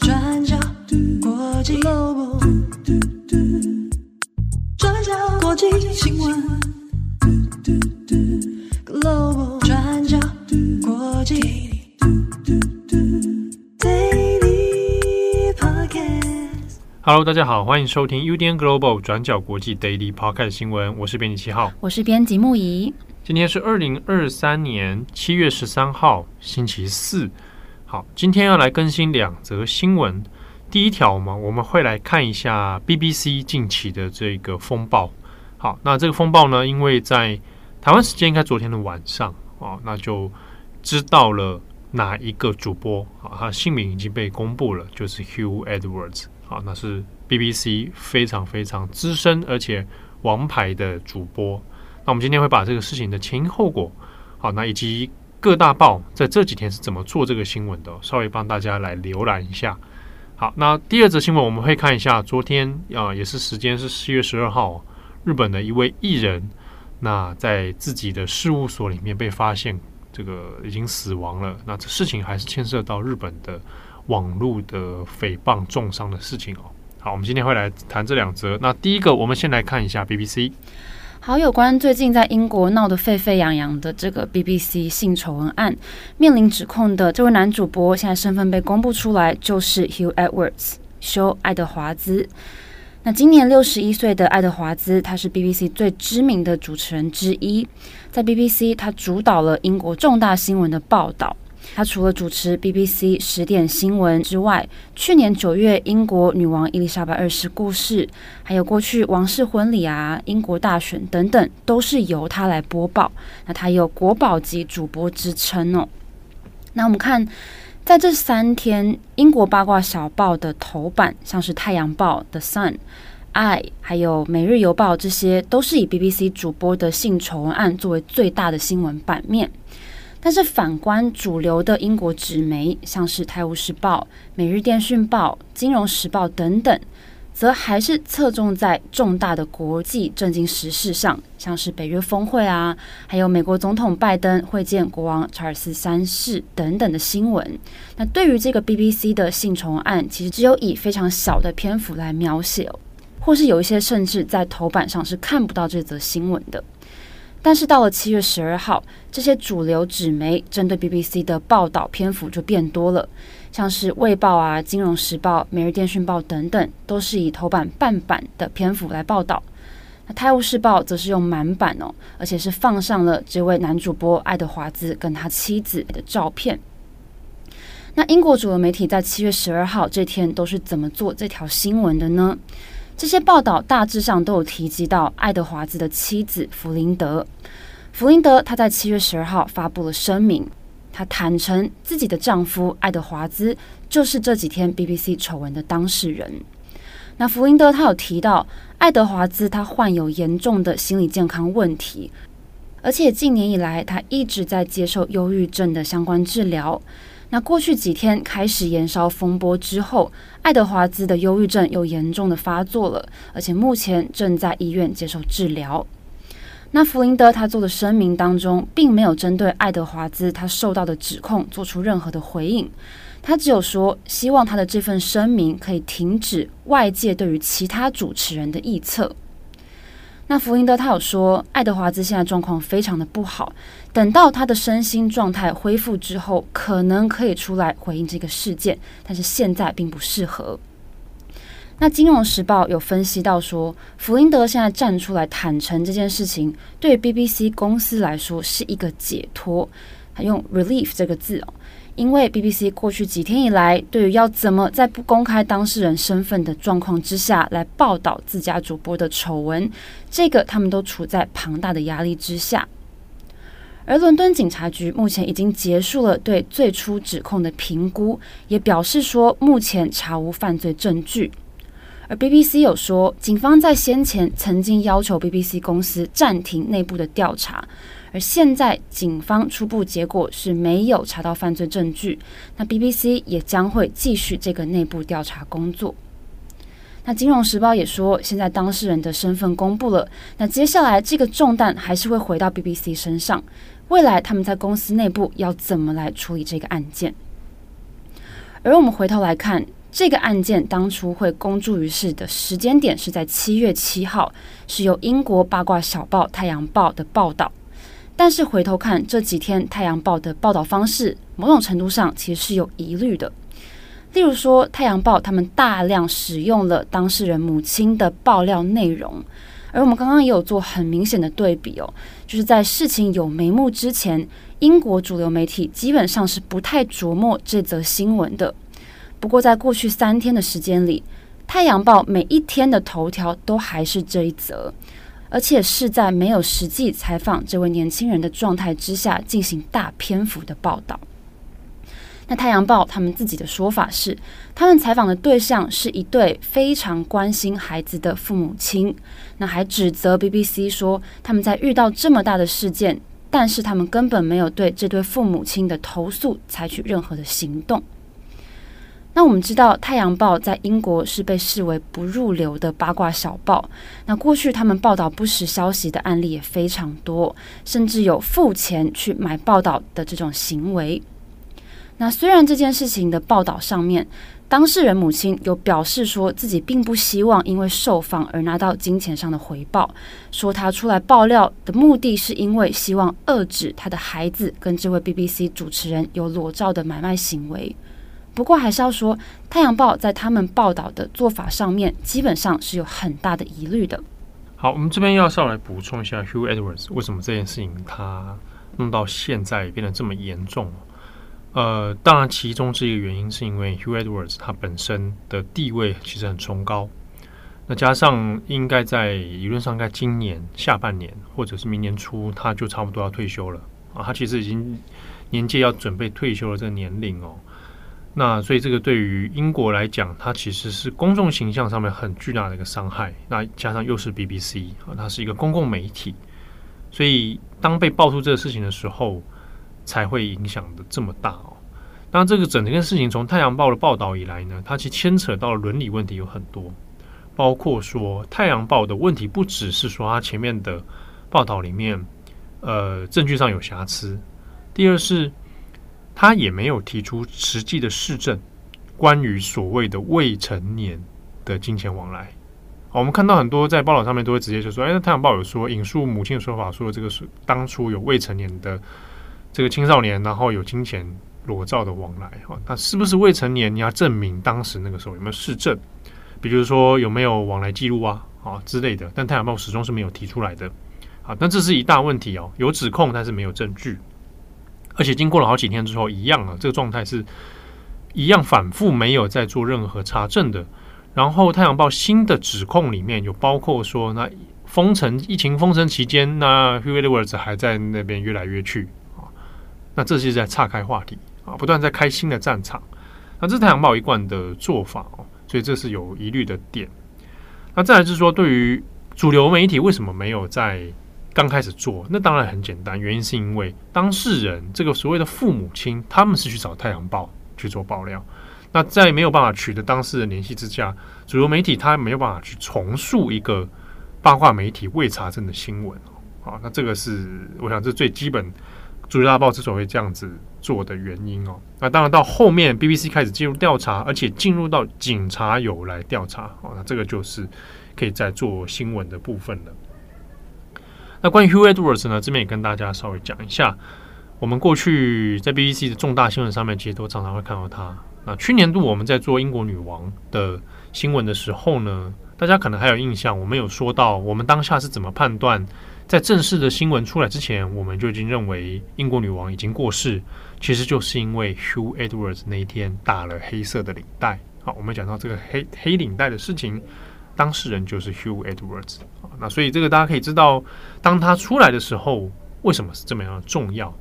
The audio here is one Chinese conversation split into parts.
转角国际 Global，转角国际新闻 Global，转角国际 Daily Podcast。Hello，大家好，欢迎收听 UDN Global 转角国际 Daily Podcast 新闻，我是编辑七号，我是编辑木仪。今天是二零二三年七月十三号，星期四。好，今天要来更新两则新闻。第一条嘛，我们会来看一下 BBC 近期的这个风暴。好，那这个风暴呢，因为在台湾时间应该昨天的晚上啊，那就知道了哪一个主播啊，他姓名已经被公布了，就是 Hugh Edwards。好，那是 BBC 非常非常资深而且王牌的主播。那我们今天会把这个事情的前因后果，好，那以及各大报在这几天是怎么做这个新闻的，稍微帮大家来浏览一下。好，那第二则新闻我们会看一下，昨天啊、也是时间是四月十二号，日本的一位艺人，那在自己的事务所里面被发现这个已经死亡了。那这事情还是牵涉到日本的网络的诽谤重伤的事情哦。好，我们今天会来谈这两则。那第一个，我们先来看一下 BBC。好，有关最近在英国闹得沸沸扬扬的这个 BBC 性丑闻案，面临指控的这位男主播，现在身份被公布出来，就是 Hugh Edwards，休·爱德华兹。那今年六十一岁的爱德华兹，他是 BBC 最知名的主持人之一，在 BBC 他主导了英国重大新闻的报道。他除了主持 BBC 十点新闻之外，去年九月英国女王伊丽莎白二世过世，还有过去王室婚礼啊、英国大选等等，都是由他来播报。那他有国宝级主播之称哦。那我们看，在这三天，英国八卦小报的头版，像是《太阳报》The Sun、I，还有《每日邮报》，这些都是以 BBC 主播的性丑闻案作为最大的新闻版面。但是反观主流的英国纸媒，像是《泰晤士报》、《每日电讯报》、《金融时报》等等，则还是侧重在重大的国际政经时事上，像是北约峰会啊，还有美国总统拜登会见国王查尔斯三世等等的新闻。那对于这个 BBC 的性丑案，其实只有以非常小的篇幅来描写，或是有一些甚至在头版上是看不到这则新闻的。但是到了七月十二号，这些主流纸媒针对 BBC 的报道篇幅就变多了，像是《卫报》啊、《金融时报》、《每日电讯报》等等，都是以头版半版的篇幅来报道。那《泰晤士报》则是用满版哦，而且是放上了这位男主播爱德华兹跟他妻子的照片。那英国主流媒体在七月十二号这天都是怎么做这条新闻的呢？这些报道大致上都有提及到爱德华兹的妻子弗林德。弗林德她在七月十二号发布了声明，她坦承自己的丈夫爱德华兹就是这几天 BBC 丑闻的当事人。那弗林德她有提到，爱德华兹他患有严重的心理健康问题，而且近年以来他一直在接受忧郁症的相关治疗。那过去几天开始延烧风波之后，爱德华兹的忧郁症又严重的发作了，而且目前正在医院接受治疗。那弗林德他做的声明当中，并没有针对爱德华兹他受到的指控做出任何的回应，他只有说希望他的这份声明可以停止外界对于其他主持人的臆测。那弗林德他有说，爱德华兹现在状况非常的不好，等到他的身心状态恢复之后，可能可以出来回应这个事件，但是现在并不适合。那《金融时报》有分析到说，弗林德现在站出来坦诚这件事情，对 BBC 公司来说是一个解脱，还用 “relief” 这个字哦。因为 BBC 过去几天以来，对于要怎么在不公开当事人身份的状况之下来报道自家主播的丑闻，这个他们都处在庞大的压力之下。而伦敦警察局目前已经结束了对最初指控的评估，也表示说目前查无犯罪证据。而 BBC 有说，警方在先前曾经要求 BBC 公司暂停内部的调查。而现在，警方初步结果是没有查到犯罪证据。那 BBC 也将会继续这个内部调查工作。那《金融时报》也说，现在当事人的身份公布了。那接下来这个重担还是会回到 BBC 身上。未来他们在公司内部要怎么来处理这个案件？而我们回头来看，这个案件当初会公诸于世的时间点是在七月七号，是由英国八卦小报《太阳报》的报道。但是回头看这几天《太阳报》的报道方式，某种程度上其实是有疑虑的。例如说，《太阳报》他们大量使用了当事人母亲的爆料内容，而我们刚刚也有做很明显的对比哦，就是在事情有眉目之前，英国主流媒体基本上是不太琢磨这则新闻的。不过，在过去三天的时间里，《太阳报》每一天的头条都还是这一则，而且是在没有实际采访这位年轻人的状态之下进行大篇幅的报道。那《太阳报》他们自己的说法是，他们采访的对象是一对非常关心孩子的父母亲。那还指责 BBC 说，他们在遇到这么大的事件，但是他们根本没有对这对父母亲的投诉采取任何的行动。那我们知道，《太阳报》在英国是被视为不入流的八卦小报。那过去他们报道不实消息的案例也非常多，甚至有付钱去买报道的这种行为。那虽然这件事情的报道上面，当事人母亲有表示说自己并不希望因为受访而拿到金钱上的回报，说他出来爆料的目的是因为希望遏制他的孩子跟这位 BBC 主持人有裸照的买卖行为。不过还是要说，《太阳报》在他们报道的做法上面，基本上是有很大的疑虑的。好，我们这边要上来补充一下 Hugh Edwards 为什么这件事情他弄到现在变得这么严重。呃，当然，其中这一个原因是因为 Hugh Edwards 他本身的地位其实很崇高，那加上应该在理论上，在今年下半年或者是明年初，他就差不多要退休了啊，他其实已经年纪要准备退休了这个年龄哦。那所以这个对于英国来讲，它其实是公众形象上面很巨大的一个伤害。那加上又是 BBC 啊，它是一个公共媒体，所以当被爆出这个事情的时候。才会影响的这么大哦。当然，这个整件事情从《太阳报》的报道以来呢，它其实牵扯到伦理问题有很多，包括说《太阳报》的问题不只是说它前面的报道里面，呃，证据上有瑕疵。第二是，他也没有提出实际的市证，关于所谓的未成年的金钱往来。我们看到很多在报道上面都会直接就说：“哎，《太阳报》有说引述母亲的说法，说这个是当初有未成年的。”这个青少年，然后有金钱裸照的往来，哈，那是不是未成年？你要证明当时那个时候有没有市证，比如说有没有往来记录啊，啊之类的。但太阳报始终是没有提出来的，啊，但这是一大问题哦，有指控但是没有证据，而且经过了好几天之后，一样啊，这个状态是一样反复没有在做任何查证的。然后太阳报新的指控里面有包括说，那封城疫情封城期间，那 Hugh Edwards 还在那边约来约去啊。那这是在岔开话题啊，不断在开新的战场。那这是太阳报一贯的做法哦，所以这是有疑虑的点。那再来就是说，对于主流媒体为什么没有在刚开始做？那当然很简单，原因是因为当事人这个所谓的父母亲，他们是去找太阳报去做爆料。那在没有办法取得当事人联系之下，主流媒体他没有办法去重述一个八卦媒体未查证的新闻哦。啊，那这个是我想这是最基本。《主流大报》之所以这样子做的原因哦，那当然到后面 BBC 开始进入调查，而且进入到警察有来调查哦，那这个就是可以再做新闻的部分了。那关于 Hugh Edwards 呢，这边也跟大家稍微讲一下，我们过去在 BBC 的重大新闻上面，其实都常常会看到他。那去年度我们在做英国女王的新闻的时候呢，大家可能还有印象，我们有说到我们当下是怎么判断。在正式的新闻出来之前，我们就已经认为英国女王已经过世，其实就是因为 Hugh Edwards 那一天打了黑色的领带。好，我们讲到这个黑黑领带的事情，当事人就是 Hugh Edwards。那所以这个大家可以知道，当他出来的时候，为什么是这么样的重要？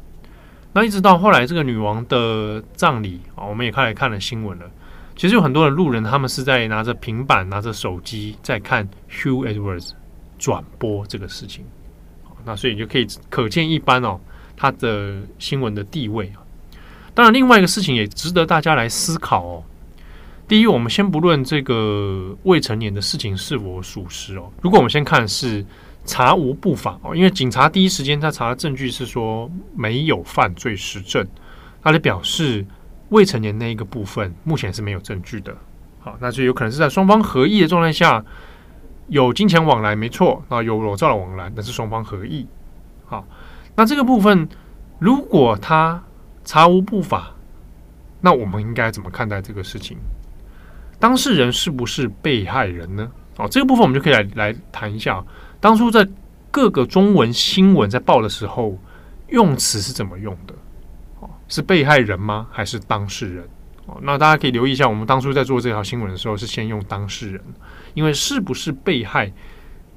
那一直到后来这个女王的葬礼啊，我们也开始看了新闻了。其实有很多的路人，他们是在拿着平板、拿着手机在看 Hugh Edwards 转播这个事情。那所以就可以可见一斑哦，他的新闻的地位啊。当然，另外一个事情也值得大家来思考哦。第一，我们先不论这个未成年的事情是否属实哦。如果我们先看是查无不法哦，因为警察第一时间他查的证据是说没有犯罪实证，他就表示未成年那一个部分，目前是没有证据的。好，那就有可能是在双方合意的状态下，有金钱往来，没错，那有裸照的往来，那是双方合意。好，那这个部分，如果他查无不法，那我们应该怎么看待这个事情？当事人是不是被害人呢？哦，这个部分我们就可以来来谈一下，当初在各个中文新闻在报的时候，用词是怎么用的？哦，是被害人吗？还是当事人？哦，那大家可以留意一下，我们当初在做这条新闻的时候，是先用当事人，因为是不是被害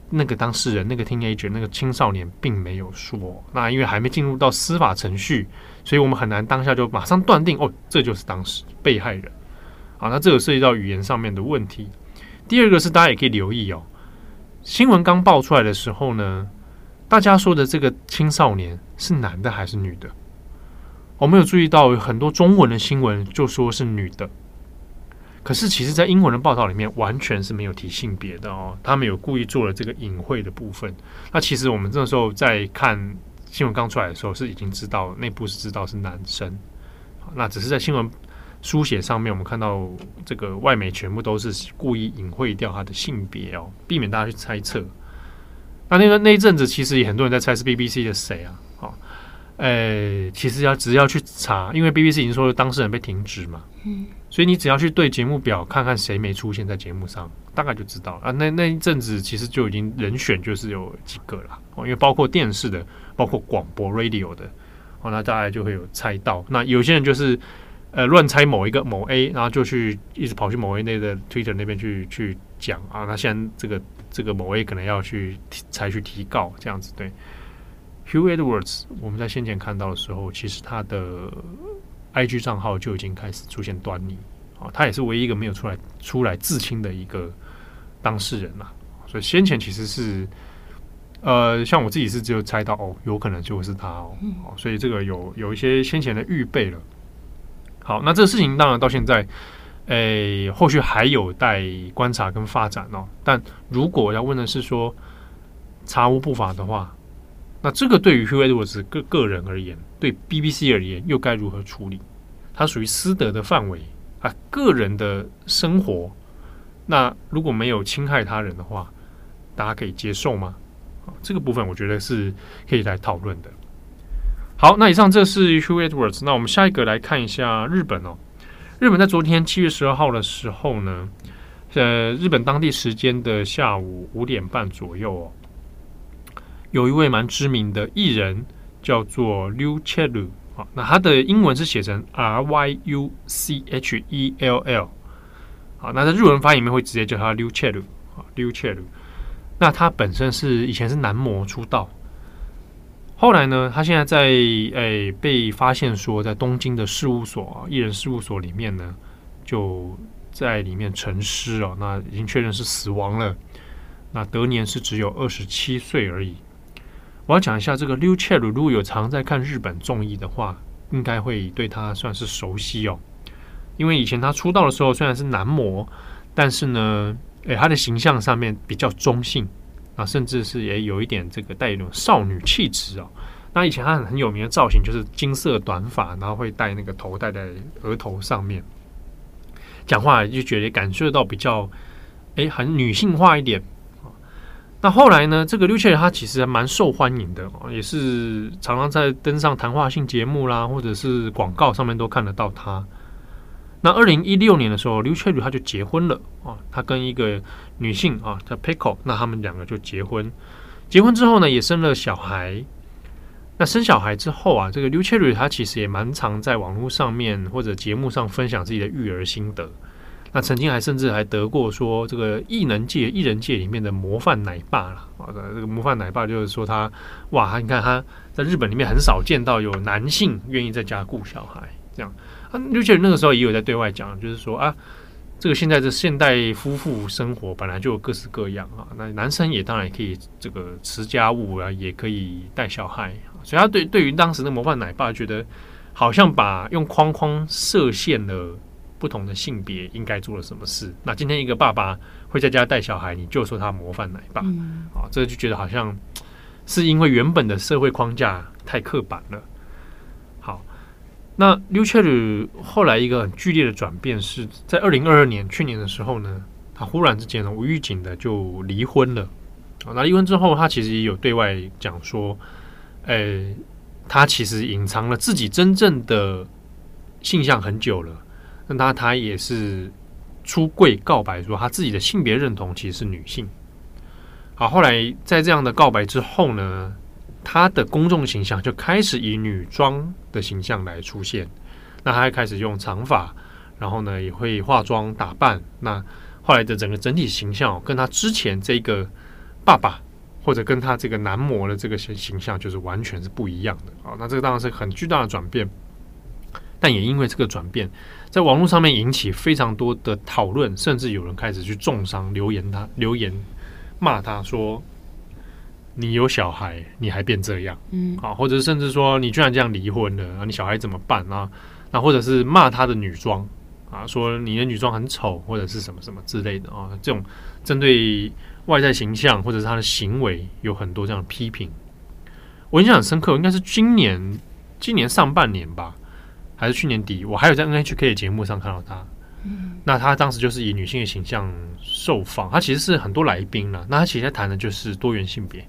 那个当事人，那个 teenager 那个青少年并没有说，那因为还没进入到司法程序，所以我们很难当下就马上断定哦，这就是当时被害人。啊，那这个涉及到语言上面的问题。第二个是大家也可以留意哦，新闻刚爆出来的时候呢，大家说的这个青少年是男的还是女的？我没有注意到很多中文的新闻就说是女的，可是其实在英文的报道里面完全是没有提性别的哦，他们有故意做了这个隐晦的部分。那其实我们这时候在看新闻刚出来的时候是已经知道内部是知道是男生，那只是在新闻。书写上面，我们看到这个外媒全部都是故意隐晦掉他的性别哦，避免大家去猜测。那那个那一阵子，其实也很多人在猜是 BBC 的谁啊？哦，诶、欸，其实要只要去查，因为 BBC 已经说当事人被停职嘛，嗯，所以你只要去对节目表看看谁没出现在节目上，大概就知道啊。那那一阵子其实就已经人选就是有几个了哦，因为包括电视的，包括广播 Radio 的哦，那大家就会有猜到。那有些人就是。呃，乱猜某一个某 A，然后就去一直跑去某 A 那的 Twitter 那边去去讲啊。那现在这个这个某 A 可能要去采取提告这样子。对，Hugh Edwards，我们在先前看到的时候，其实他的 IG 账号就已经开始出现端倪啊。他也是唯一一个没有出来出来自清的一个当事人嘛。所以先前其实是呃，像我自己是只有猜到哦，有可能就是他哦。所以这个有有一些先前的预备了。好，那这个事情当然到现在，诶、欸，后续还有待观察跟发展哦。但如果要问的是说查无不法的话，那这个对于 Hugh Edwards 个个人而言，对 BBC 而言又该如何处理？它属于私德的范围啊，个人的生活。那如果没有侵害他人的话，大家可以接受吗？这个部分我觉得是可以来讨论的。好，那以上这是 Hugh Edwards。那我们下一个来看一下日本哦。日本在昨天七月十二号的时候呢，呃，日本当地时间的下午五点半左右哦，有一位蛮知名的艺人叫做 ryuchell 啊，那他的英文是写成 R Y U C H E L L。好，那在日文发音里面会直接叫他 ryuchell 啊，ryuchell。那他本身是以前是男模出道。后来呢，他现在在诶、被发现说，在东京的事务所艺人事务所里面呢，就在里面沉尸哦，那已经确认是死亡了。那得年是只有二十七岁而已。我要讲一下这个 ryuchell，如果有常在看日本综艺的话，应该会对他算是熟悉哦。因为以前他出道的时候虽然是男模，但是呢，诶、欸，他的形象上面比较中性。啊，甚至是也有一点这个带一种少女气质哦。那以前他很很有名的造型就是金色短发，然后会戴那个头戴在额头上面，讲话就觉得感受到比较哎很女性化一点。那后来呢，这个 ryuchell 他其实还蛮受欢迎的，也是常常在登上谈话性节目啦，或者是广告上面都看得到他。那二零一六年的时候，ryuchell 他就结婚了啊，他跟一个女性啊叫 Peiko，那他们两个就结婚。结婚之后呢，也生了小孩。那生小孩之后啊，这个 ryuchell 他其实也蛮常在网络上面或者节目上分享自己的育儿心得。那曾经还甚至还得过说这个艺能界、艺人界里面的模范奶爸了啊。这个模范奶爸就是说他哇，你看他在日本里面很少见到有男性愿意在家顾小孩这样。Ryuchell 那个时候也有在对外讲，就是说啊，这个现在的现代夫妇生活本来就各式各样啊，那男生也当然也可以这个持家务啊，也可以带小孩，所以他对对于当时的模范奶爸，觉得好像把用框框设限了不同的性别应该做了什么事。那今天一个爸爸会在家带小孩，你就说他模范奶爸，嗯、啊，这就觉得好像是因为原本的社会框架太刻板了。那 ryucheon 后来一个很剧烈的转变是在二零二二年去年的时候呢，他忽然之间呢无预警的就离婚了啊。那离婚之后，他其实也有对外讲说，诶，他其实隐藏了自己真正的性向很久了。那他他也是出柜告白说，他自己的性别认同其实是女性。好，后来在这样的告白之后呢，他的公众形象就开始以女装的形象来出现。那他还开始用长发，然后呢也会化妆打扮。那后来的整个整体形象，跟他之前这个爸爸，或者跟他这个男模的这个形形象，就是完全是不一样的啊。那这个当然是很巨大的转变。但也因为这个转变，在网络上面引起非常多的讨论，甚至有人开始去中伤留言他留言骂他说。你有小孩，你还变这样，嗯，啊，或者甚至说你居然这样离婚了，啊，你小孩怎么办啊？那或者是骂他的女装啊，说你的女装很丑，或者是什么什么之类的啊，这种针对外在形象或者是他的行为有很多这样的批评。我印象很深刻，应该是今年今年上半年吧，还是去年底，我还有在 NHK 的节目上看到他。嗯，那他当时就是以女性的形象受访，他其实是很多来宾了。那他其实在谈的就是多元性别。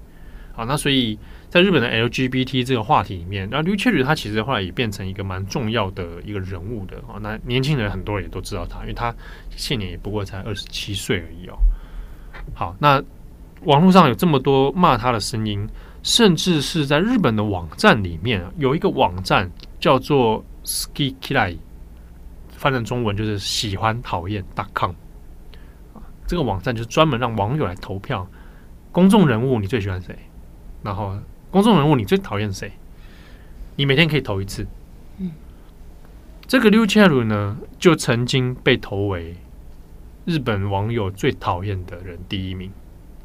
好，那所以在日本的 LGBT 这个话题里面，那 ryucheon 他其实后来也变成一个蛮重要的一个人物的啊。那年轻人很多人也都知道他，因为他现年也不过才二十七岁而已哦。好，那网络上有这么多骂他的声音，甚至是在日本的网站里面有一个网站叫做 Ski Kirai，翻成中文就是喜欢讨厌 .com。这个网站就是专门让网友来投票，公众人物你最喜欢谁？然后，公众人物你最讨厌谁？你每天可以投一次。嗯，这个 ryucheon 呢，就曾经被投为日本网友最讨厌的人第一名，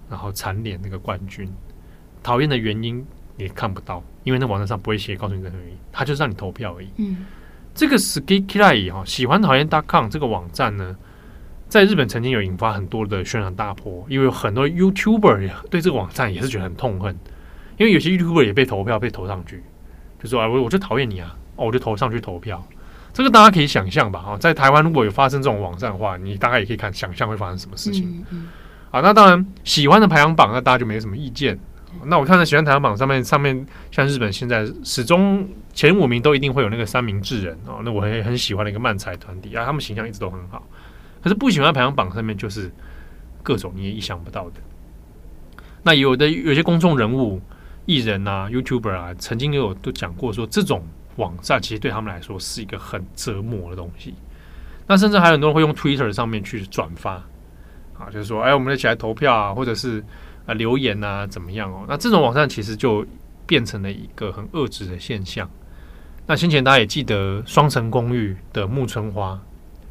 然后蝉联那个冠军。讨厌的原因你看不到，因为那网站上不会写告诉你任何原因，他就是让你投票而已。嗯，这个 Sukikirai 哈，喜欢讨厌 .com 这个网站呢，在日本曾经有引发很多的宣传大波，因为有很多 YouTuber 对这个网站也是觉得很痛恨。因为有些 YouTuber 也被投票被投上去，就说啊，我我就讨厌你啊，哦，我就投上去投票。这个大家可以想象吧？啊，在台湾如果有发生这种网站的话，你大概也可以看想象会发生什么事情。嗯嗯。啊，那当然喜欢的排行榜，那大家就没什么意见。那我看到喜欢排行榜上面，上面像日本现在始终前五名都一定会有那个三明治人啊，那我很很喜欢的一个漫才团体啊，他们形象一直都很好。可是不喜欢排行榜上面就是各种你也意想不到的。那有的有些公众人物。艺人啊，YouTuber 啊，曾经有都讲过说，这种网站其实对他们来说是一个很折磨的东西。那甚至还有很多人会用 Twitter 上面去转发啊，就是说，哎，我们一起来投票啊，或者是啊留言啊，怎么样哦？那这种网站其实就变成了一个很恶质的现象。那先前大家也记得《双层公寓》的木村花，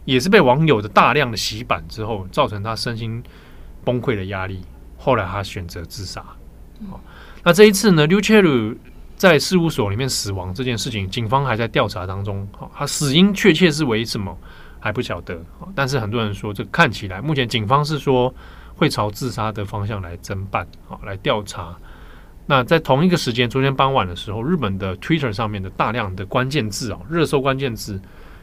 也是被网友的大量的洗版之后，造成他身心崩溃的压力，后来他选择自杀。那这一次呢，ryucheon 在事务所里面死亡这件事情，警方还在调查当中。好，他死因确切是为什么还不晓得。但是很多人说，这看起来目前警方是说会朝自杀的方向来侦办，好来调查。那在同一个时间，昨天傍晚的时候，日本的 Twitter 上面的大量的关键字啊，热搜关键字，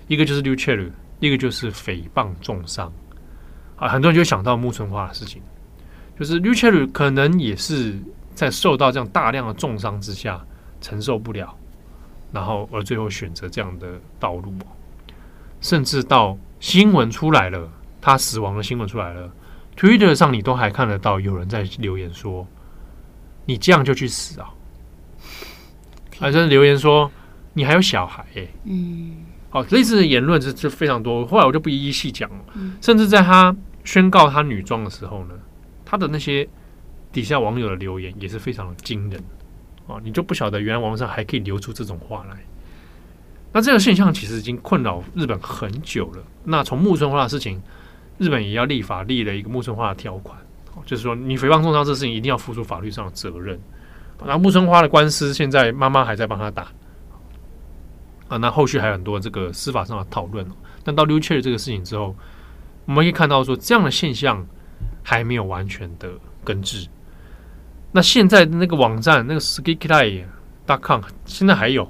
一个就是 ryucheon，一个就是诽谤重伤。啊，很多人就想到木村花的事情，就是 ryucheon 可能也是。在受到这样大量的重伤之下，承受不了，然后而最后选择这样的道路，甚至到新闻出来了，他死亡的新闻出来了，Twitter 上你都还看得到有人在留言说：“你这样就去死啊！”还在留言说：“你还有小孩、欸。”嗯，好，类似的言论是就非常多。后来我就不一一细讲了，甚至在他宣告他女装的时候呢，他的那些。底下网友的留言也是非常的惊人啊！你就不晓得原来网上还可以流出这种话来。那这个现象其实已经困扰日本很久了。那从木村花的事情，日本也要立法立了一个木村花的条款，就是说你诽谤重伤这事情一定要付出法律上的责任。那木村花的官司现在妈妈还在帮他打啊。那后续还有很多这个司法上的讨论。但到 ryucheon 这个事情之后，我们可以看到说这样的现象还没有完全的根治。那现在的那个网站，那个 Sukikirai.com 现在还有，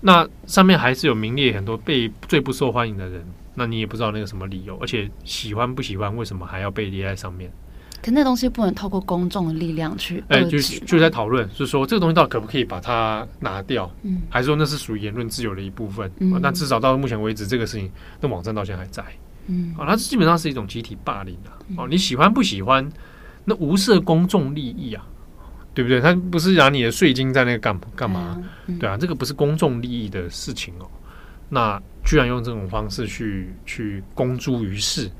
那上面还是有名列很多被最不受欢迎的人，那你也不知道那个什么理由，而且喜欢不喜欢，为什么还要被列在上面？可那东西不能透过公众的力量去，哎，就就在讨论，就是说这个东西到底可不可以把它拿掉？嗯，还是说那是属于言论自由的一部分？嗯，那至少到目前为止，这个事情那网站到现在还在。嗯，啊，它基本上是一种集体霸凌啊。哦，你喜欢不喜欢？那无涉公众利益啊，对不对？他不是拿你的税金在那个干干嘛？对啊，这个不是公众利益的事情哦。那居然用这种方式去去公诸于世。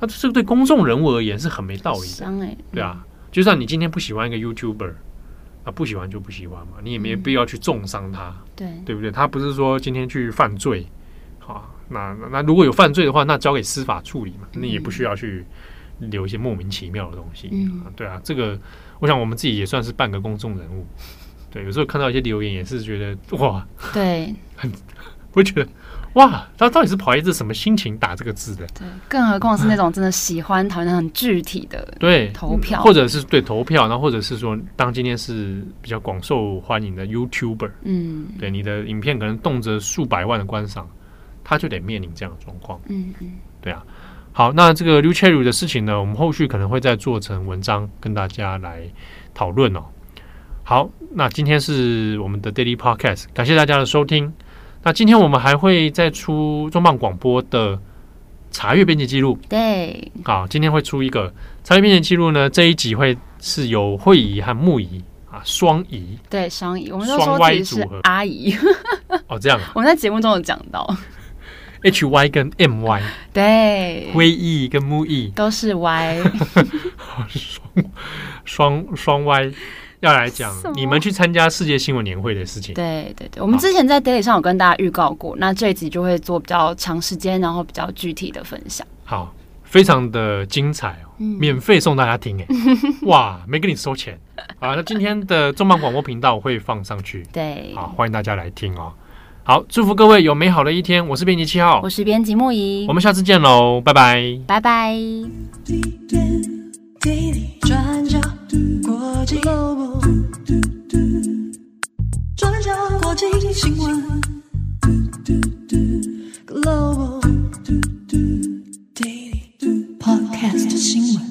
那这个对公众人物而言是很没道理的，欸、对啊，就算你今天不喜欢一个 YouTuber，那，不喜欢就不喜欢嘛，你也没必要去重伤他，嗯、对对不对？他不是说今天去犯罪，好，那那那如果有犯罪的话，那交给司法处理嘛，你也不需要去留一些莫名其妙的东西，嗯，对啊，这个我想我们自己也算是半个公众人物，对，有时候看到一些留言也是觉得哇，对，很会觉得。哇，他到底是跑一次什么心情打这个字的？对，更何况是那种真的喜欢讨厌很具体的对投票，或者是对投票，然后或者是说，当今天是比较广受欢迎的 YouTuber，嗯，对你的影片可能动辄数百万的观赏，他就得面临这样的状况。嗯嗯，对啊。好，那这个 Liuqiu 的事情呢，我们后续可能会再做成文章跟大家来讨论哦。好，那今天是我们的 Daily Podcast，感谢大家的收听。那今天我们还会再出重磅广播的查阅编辑记录，对，好，今天会出一个查阅编辑记录呢。这一集会是有会仪和木仪啊双仪，对，双仪，我们都说其实是阿姨哦，这样，我们在节目中有讲到 H Y 跟 M Y，对，辉仪跟木仪都是 Y，双双双 Y。要来讲你们去参加世界新闻年会的事情。对对对，我们之前在 Daily 上有跟大家预告过，那这一集就会做比较长时间，然后比较具体的分享。好，非常的精彩哦，嗯、免费送大家听哎，哇，没跟你收钱。好，那今天的重磅广播频道我会放上去。对，好，欢迎大家来听哦。好，祝福各位有美好的一天。我是编辑七号，我是编辑木仪，我们下次见喽，拜拜，拜拜。Podcast 新闻。